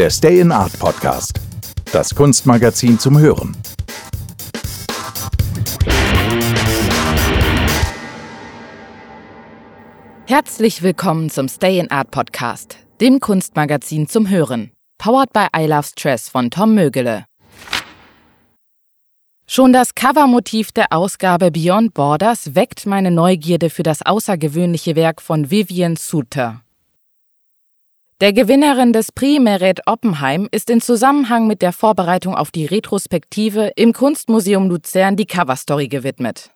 Der Stay in Art Podcast. Das Kunstmagazin zum Hören. Herzlich willkommen zum Stay in Art Podcast, dem Kunstmagazin zum Hören. Powered by I Love Stress von Tom Mögele. Schon das Covermotiv der Ausgabe Beyond Borders weckt meine Neugierde für das außergewöhnliche Werk von Vivian Suter. Der Gewinnerin des Prix Meret Oppenheim ist in Zusammenhang mit der Vorbereitung auf die Retrospektive im Kunstmuseum Luzern die Coverstory gewidmet.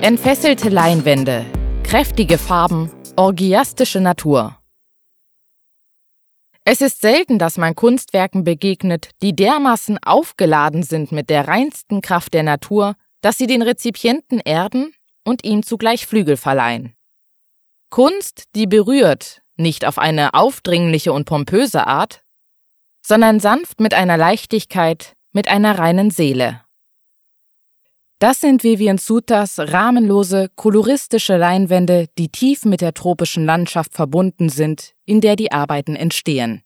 Entfesselte Leinwände, kräftige Farben, Orgiastische Natur. Es ist selten, dass man Kunstwerken begegnet, die dermaßen aufgeladen sind mit der reinsten Kraft der Natur, dass sie den Rezipienten erden und ihm zugleich Flügel verleihen. Kunst, die berührt, nicht auf eine aufdringliche und pompöse Art, sondern sanft mit einer Leichtigkeit, mit einer reinen Seele. Das sind Vivian Sutas rahmenlose, koloristische Leinwände, die tief mit der tropischen Landschaft verbunden sind, in der die Arbeiten entstehen.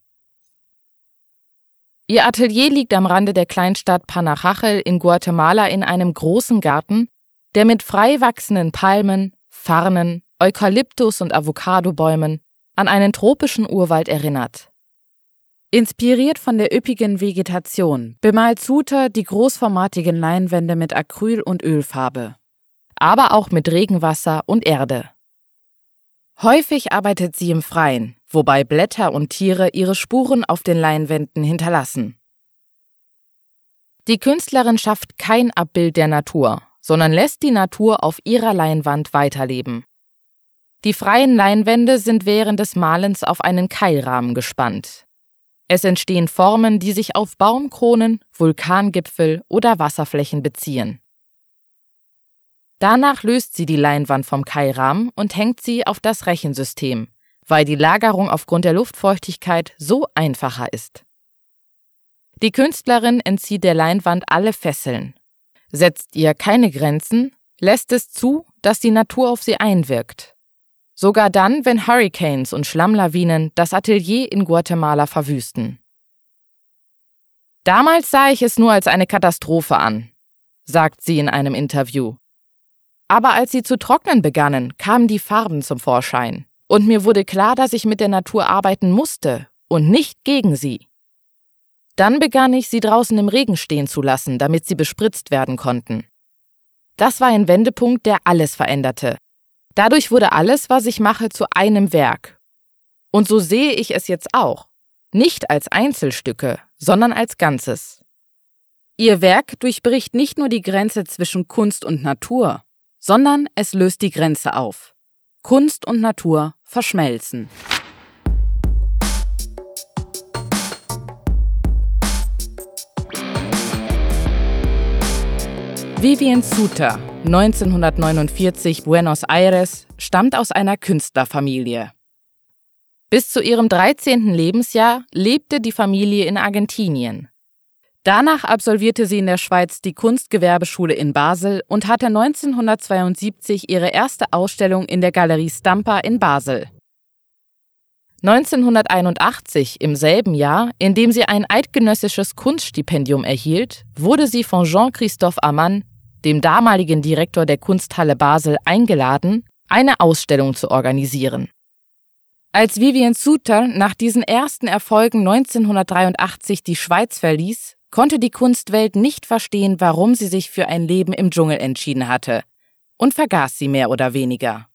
Ihr Atelier liegt am Rande der Kleinstadt Panajachel in Guatemala in einem großen Garten, der mit frei wachsenden Palmen, Farnen, Eukalyptus und Avocadobäumen an einen tropischen Urwald erinnert. Inspiriert von der üppigen Vegetation bemalt Suter die großformatigen Leinwände mit Acryl und Ölfarbe, aber auch mit Regenwasser und Erde. Häufig arbeitet sie im Freien, wobei Blätter und Tiere ihre Spuren auf den Leinwänden hinterlassen. Die Künstlerin schafft kein Abbild der Natur, sondern lässt die Natur auf ihrer Leinwand weiterleben. Die freien Leinwände sind während des Malens auf einen Keilrahmen gespannt, es entstehen Formen, die sich auf Baumkronen, Vulkangipfel oder Wasserflächen beziehen. Danach löst sie die Leinwand vom Keilrahmen und hängt sie auf das Rechensystem, weil die Lagerung aufgrund der Luftfeuchtigkeit so einfacher ist. Die Künstlerin entzieht der Leinwand alle Fesseln, setzt ihr keine Grenzen, lässt es zu, dass die Natur auf sie einwirkt Sogar dann, wenn Hurricanes und Schlammlawinen das Atelier in Guatemala verwüsten. Damals sah ich es nur als eine Katastrophe an, sagt sie in einem Interview. Aber als sie zu trocknen begannen, kamen die Farben zum Vorschein. Und mir wurde klar, dass ich mit der Natur arbeiten musste und nicht gegen sie. Dann begann ich, sie draußen im Regen stehen zu lassen, damit sie bespritzt werden konnten. Das war ein Wendepunkt, der alles veränderte, Dadurch wurde alles, was ich mache, zu einem Werk. Und so sehe ich es jetzt auch. Nicht als Einzelstücke, sondern als Ganzes. Ihr Werk durchbricht nicht nur die Grenze zwischen Kunst und Natur, sondern es löst die Grenze auf. Kunst und Natur verschmelzen. Vivian Suter 1949 Buenos Aires, stammt aus einer Künstlerfamilie. Bis zu ihrem 13. Lebensjahr lebte die Familie in Argentinien. Danach absolvierte sie in der Schweiz die Kunstgewerbeschule in Basel und hatte 1972 ihre erste Ausstellung in der Galerie Stampa in Basel. 1981, im selben Jahr, in dem sie ein eidgenössisches Kunststipendium erhielt, wurde sie von Jean-Christophe Amann dem damaligen Direktor der Kunsthalle Basel, eingeladen, eine Ausstellung zu organisieren. Als Vivian Suter nach diesen ersten Erfolgen 1983 die Schweiz verließ, konnte die Kunstwelt nicht verstehen, warum sie sich für ein Leben im Dschungel entschieden hatte und vergaß sie mehr oder weniger.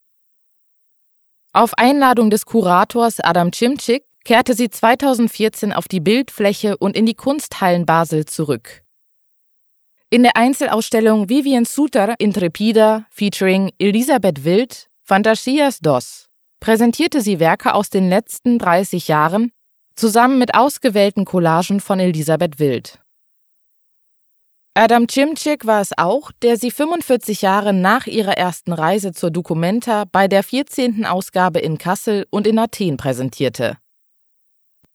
Auf Einladung des Kurators Adam Cimcik kehrte sie 2014 auf die Bildfläche und in die Kunsthallen Basel zurück. In der Einzelausstellung Vivian Suter Intrepida featuring Elisabeth Wild, Fantasias Dos, präsentierte sie Werke aus den letzten 30 Jahren zusammen mit ausgewählten Collagen von Elisabeth Wild. Adam Cimcik war es auch, der sie 45 Jahre nach ihrer ersten Reise zur Documenta bei der 14. Ausgabe in Kassel und in Athen präsentierte.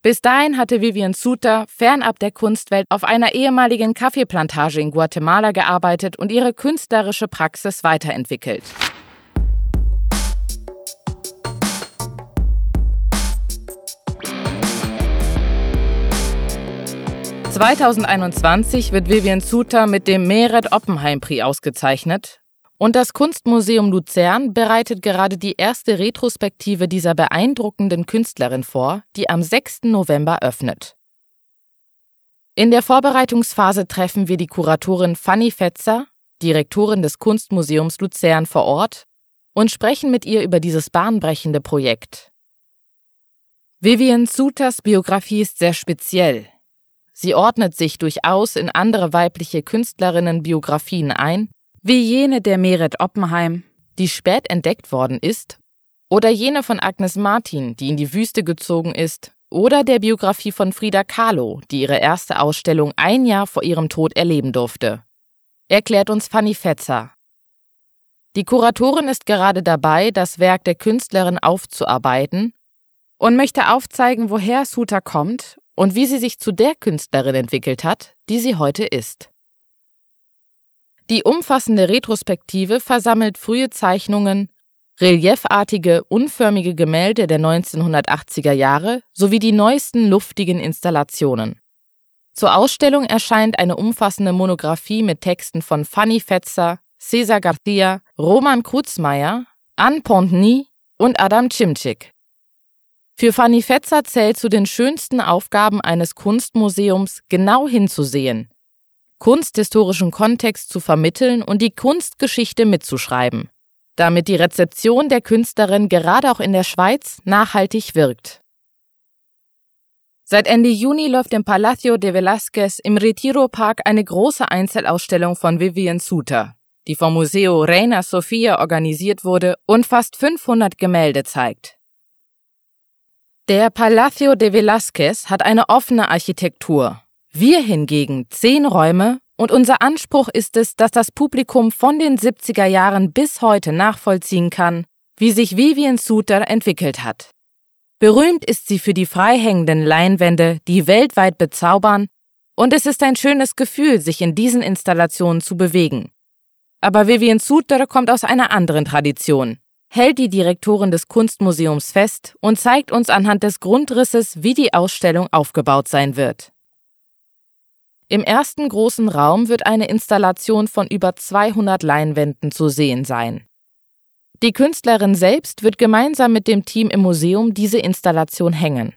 Bis dahin hatte Vivian Suter fernab der Kunstwelt auf einer ehemaligen Kaffeeplantage in Guatemala gearbeitet und ihre künstlerische Praxis weiterentwickelt. 2021 wird Vivian Suter mit dem Meret Oppenheim Prix ausgezeichnet und das Kunstmuseum Luzern bereitet gerade die erste Retrospektive dieser beeindruckenden Künstlerin vor, die am 6. November öffnet. In der Vorbereitungsphase treffen wir die Kuratorin Fanny Fetzer, Direktorin des Kunstmuseums Luzern vor Ort, und sprechen mit ihr über dieses bahnbrechende Projekt. Vivian Suters Biografie ist sehr speziell. Sie ordnet sich durchaus in andere weibliche Künstlerinnen-Biografien ein, wie jene der Meret Oppenheim, die spät entdeckt worden ist, oder jene von Agnes Martin, die in die Wüste gezogen ist, oder der Biografie von Frida Kahlo, die ihre erste Ausstellung ein Jahr vor ihrem Tod erleben durfte. Erklärt uns Fanny Fetzer. Die Kuratorin ist gerade dabei, das Werk der Künstlerin aufzuarbeiten und möchte aufzeigen, woher Suta kommt und wie sie sich zu der Künstlerin entwickelt hat, die sie heute ist. Die umfassende Retrospektive versammelt frühe Zeichnungen, reliefartige, unförmige Gemälde der 1980er Jahre sowie die neuesten luftigen Installationen. Zur Ausstellung erscheint eine umfassende Monographie mit Texten von Fanny Fetzer, Cesar Garcia, Roman Kruzmeier, Anne Pontny und Adam Cimcik. Für Fanny Fetzer zählt zu den schönsten Aufgaben eines Kunstmuseums, genau hinzusehen, kunsthistorischen Kontext zu vermitteln und die Kunstgeschichte mitzuschreiben, damit die Rezeption der Künstlerin gerade auch in der Schweiz nachhaltig wirkt. Seit Ende Juni läuft im Palacio de Velázquez im Retiro Park eine große Einzelausstellung von Vivian Suter, die vom Museo Reina Sofia organisiert wurde und fast 500 Gemälde zeigt. Der Palacio de Velázquez hat eine offene Architektur. Wir hingegen zehn Räume und unser Anspruch ist es, dass das Publikum von den 70er Jahren bis heute nachvollziehen kann, wie sich Vivian Suter entwickelt hat. Berühmt ist sie für die freihängenden Leinwände, die weltweit bezaubern, und es ist ein schönes Gefühl, sich in diesen Installationen zu bewegen. Aber Vivian Suter kommt aus einer anderen Tradition hält die Direktorin des Kunstmuseums fest und zeigt uns anhand des Grundrisses, wie die Ausstellung aufgebaut sein wird. Im ersten großen Raum wird eine Installation von über 200 Leinwänden zu sehen sein. Die Künstlerin selbst wird gemeinsam mit dem Team im Museum diese Installation hängen.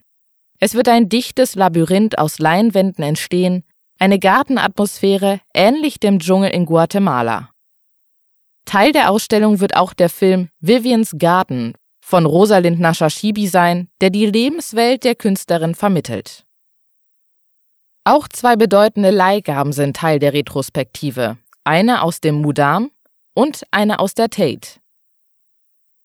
Es wird ein dichtes Labyrinth aus Leinwänden entstehen, eine Gartenatmosphäre ähnlich dem Dschungel in Guatemala. Teil der Ausstellung wird auch der Film Vivians Garden von Rosalind Nashashibi sein, der die Lebenswelt der Künstlerin vermittelt. Auch zwei bedeutende Leihgaben sind Teil der Retrospektive, eine aus dem Mudam und eine aus der Tate.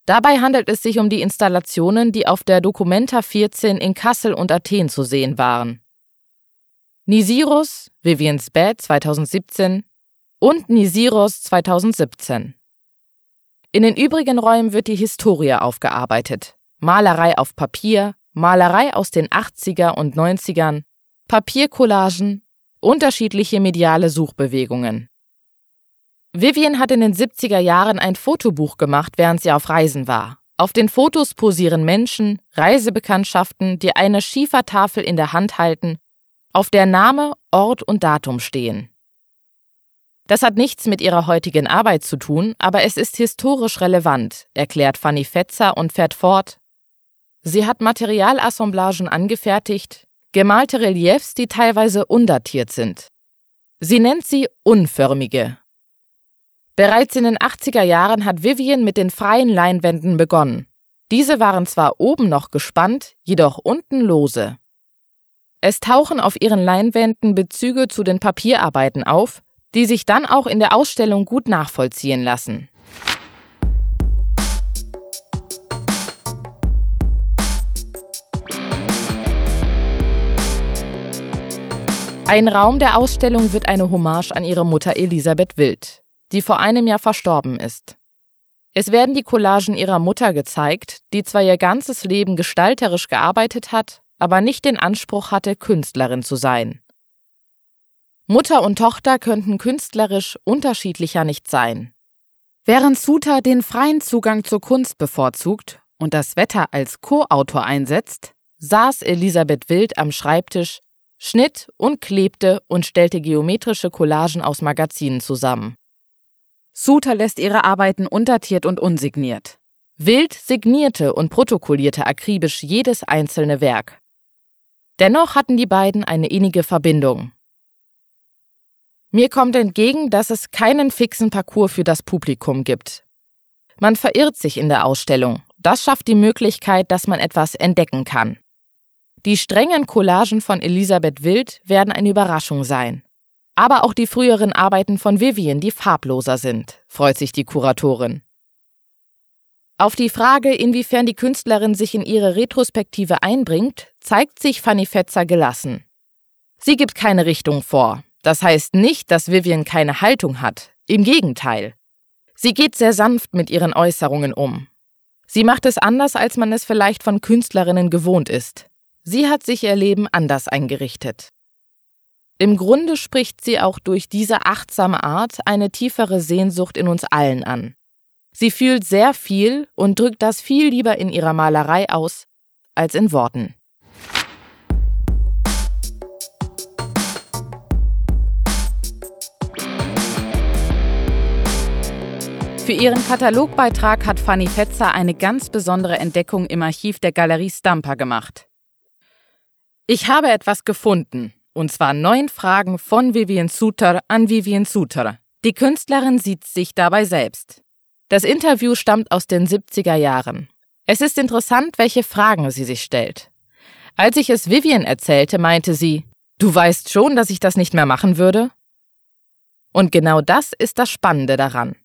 Dabei handelt es sich um die Installationen, die auf der Documenta 14 in Kassel und Athen zu sehen waren. Nisirus, Vivians Bed 2017 und Nisiros 2017. In den übrigen Räumen wird die Historie aufgearbeitet. Malerei auf Papier, Malerei aus den 80er und 90ern, Papiercollagen, unterschiedliche mediale Suchbewegungen. Vivian hat in den 70er Jahren ein Fotobuch gemacht, während sie auf Reisen war. Auf den Fotos posieren Menschen, Reisebekanntschaften, die eine Schiefertafel in der Hand halten, auf der Name, Ort und Datum stehen. Das hat nichts mit ihrer heutigen Arbeit zu tun, aber es ist historisch relevant, erklärt Fanny Fetzer und fährt fort. Sie hat Materialassemblagen angefertigt, gemalte Reliefs, die teilweise undatiert sind. Sie nennt sie unförmige. Bereits in den 80er Jahren hat Vivian mit den freien Leinwänden begonnen. Diese waren zwar oben noch gespannt, jedoch unten lose. Es tauchen auf ihren Leinwänden Bezüge zu den Papierarbeiten auf, die sich dann auch in der Ausstellung gut nachvollziehen lassen. Ein Raum der Ausstellung wird eine Hommage an ihre Mutter Elisabeth Wild, die vor einem Jahr verstorben ist. Es werden die Collagen ihrer Mutter gezeigt, die zwar ihr ganzes Leben gestalterisch gearbeitet hat, aber nicht den Anspruch hatte, Künstlerin zu sein. Mutter und Tochter könnten künstlerisch unterschiedlicher nicht sein. Während Suter den freien Zugang zur Kunst bevorzugt und das Wetter als Co-Autor einsetzt, saß Elisabeth Wild am Schreibtisch, schnitt und klebte und stellte geometrische Collagen aus Magazinen zusammen. Suter lässt ihre Arbeiten untertiert und unsigniert. Wild signierte und protokollierte akribisch jedes einzelne Werk. Dennoch hatten die beiden eine innige Verbindung. Mir kommt entgegen, dass es keinen fixen Parcours für das Publikum gibt. Man verirrt sich in der Ausstellung. Das schafft die Möglichkeit, dass man etwas entdecken kann. Die strengen Collagen von Elisabeth Wild werden eine Überraschung sein. Aber auch die früheren Arbeiten von Vivian, die farbloser sind, freut sich die Kuratorin. Auf die Frage, inwiefern die Künstlerin sich in ihre Retrospektive einbringt, zeigt sich Fanny Fetzer gelassen. Sie gibt keine Richtung vor, das heißt nicht, dass Vivian keine Haltung hat. Im Gegenteil. Sie geht sehr sanft mit ihren Äußerungen um. Sie macht es anders, als man es vielleicht von Künstlerinnen gewohnt ist. Sie hat sich ihr Leben anders eingerichtet. Im Grunde spricht sie auch durch diese achtsame Art eine tiefere Sehnsucht in uns allen an. Sie fühlt sehr viel und drückt das viel lieber in ihrer Malerei aus als in Worten. Für ihren Katalogbeitrag hat Fanny Fetzer eine ganz besondere Entdeckung im Archiv der Galerie Stampa gemacht. Ich habe etwas gefunden, und zwar neun Fragen von Vivian Suter an Vivian Suter. Die Künstlerin sieht sich dabei selbst. Das Interview stammt aus den 70er Jahren. Es ist interessant, welche Fragen sie sich stellt. Als ich es Vivian erzählte, meinte sie, Du weißt schon, dass ich das nicht mehr machen würde? Und genau das ist das Spannende daran.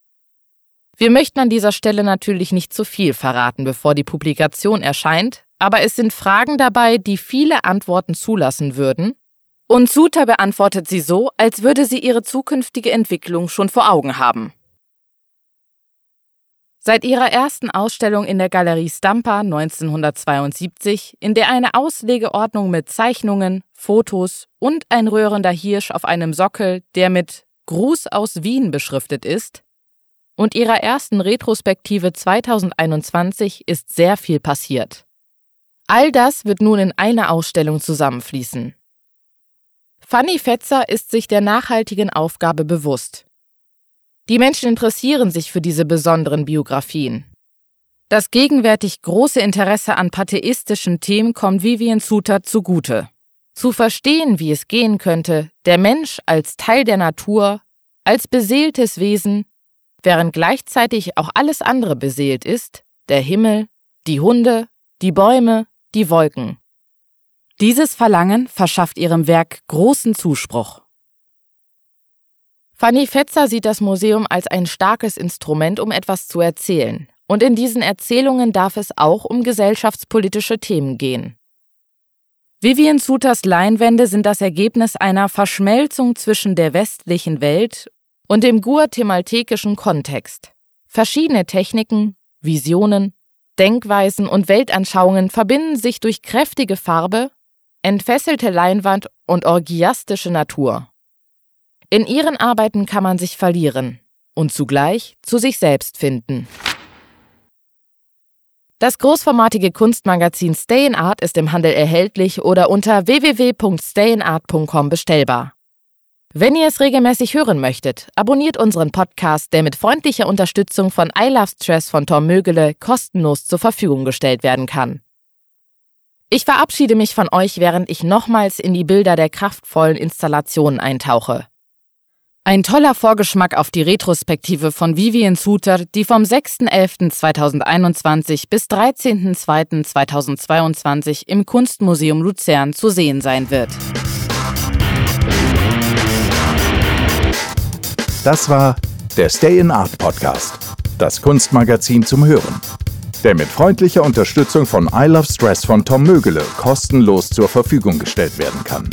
Wir möchten an dieser Stelle natürlich nicht zu viel verraten, bevor die Publikation erscheint, aber es sind Fragen dabei, die viele Antworten zulassen würden. Und Suter beantwortet sie so, als würde sie ihre zukünftige Entwicklung schon vor Augen haben. Seit ihrer ersten Ausstellung in der Galerie Stampa 1972, in der eine Auslegeordnung mit Zeichnungen, Fotos und ein rührender Hirsch auf einem Sockel, der mit Gruß aus Wien beschriftet ist, und ihrer ersten Retrospektive 2021 ist sehr viel passiert. All das wird nun in eine Ausstellung zusammenfließen. Fanny Fetzer ist sich der nachhaltigen Aufgabe bewusst. Die Menschen interessieren sich für diese besonderen Biografien. Das gegenwärtig große Interesse an patheistischen Themen kommt Vivian Suter zugute. Zu verstehen, wie es gehen könnte, der Mensch als Teil der Natur, als beseeltes Wesen, während gleichzeitig auch alles andere beseelt ist, der Himmel, die Hunde, die Bäume, die Wolken. Dieses Verlangen verschafft ihrem Werk großen Zuspruch. Fanny Fetzer sieht das Museum als ein starkes Instrument, um etwas zu erzählen. Und in diesen Erzählungen darf es auch um gesellschaftspolitische Themen gehen. Vivian Suters Leinwände sind das Ergebnis einer Verschmelzung zwischen der westlichen Welt und dem guatemaltekischen Kontext. Verschiedene Techniken, Visionen, Denkweisen und Weltanschauungen verbinden sich durch kräftige Farbe, entfesselte Leinwand und orgiastische Natur. In ihren Arbeiten kann man sich verlieren und zugleich zu sich selbst finden. Das großformatige Kunstmagazin Stay in Art ist im Handel erhältlich oder unter www.stayinart.com bestellbar. Wenn ihr es regelmäßig hören möchtet, abonniert unseren Podcast, der mit freundlicher Unterstützung von I Love Stress von Tom Mögele kostenlos zur Verfügung gestellt werden kann. Ich verabschiede mich von euch, während ich nochmals in die Bilder der kraftvollen Installationen eintauche. Ein toller Vorgeschmack auf die Retrospektive von Vivian Suter, die vom 6.11.2021 bis 13.02.2022 im Kunstmuseum Luzern zu sehen sein wird. Das war der Stay in Art Podcast, das Kunstmagazin zum Hören, der mit freundlicher Unterstützung von I Love Stress von Tom Mögele kostenlos zur Verfügung gestellt werden kann.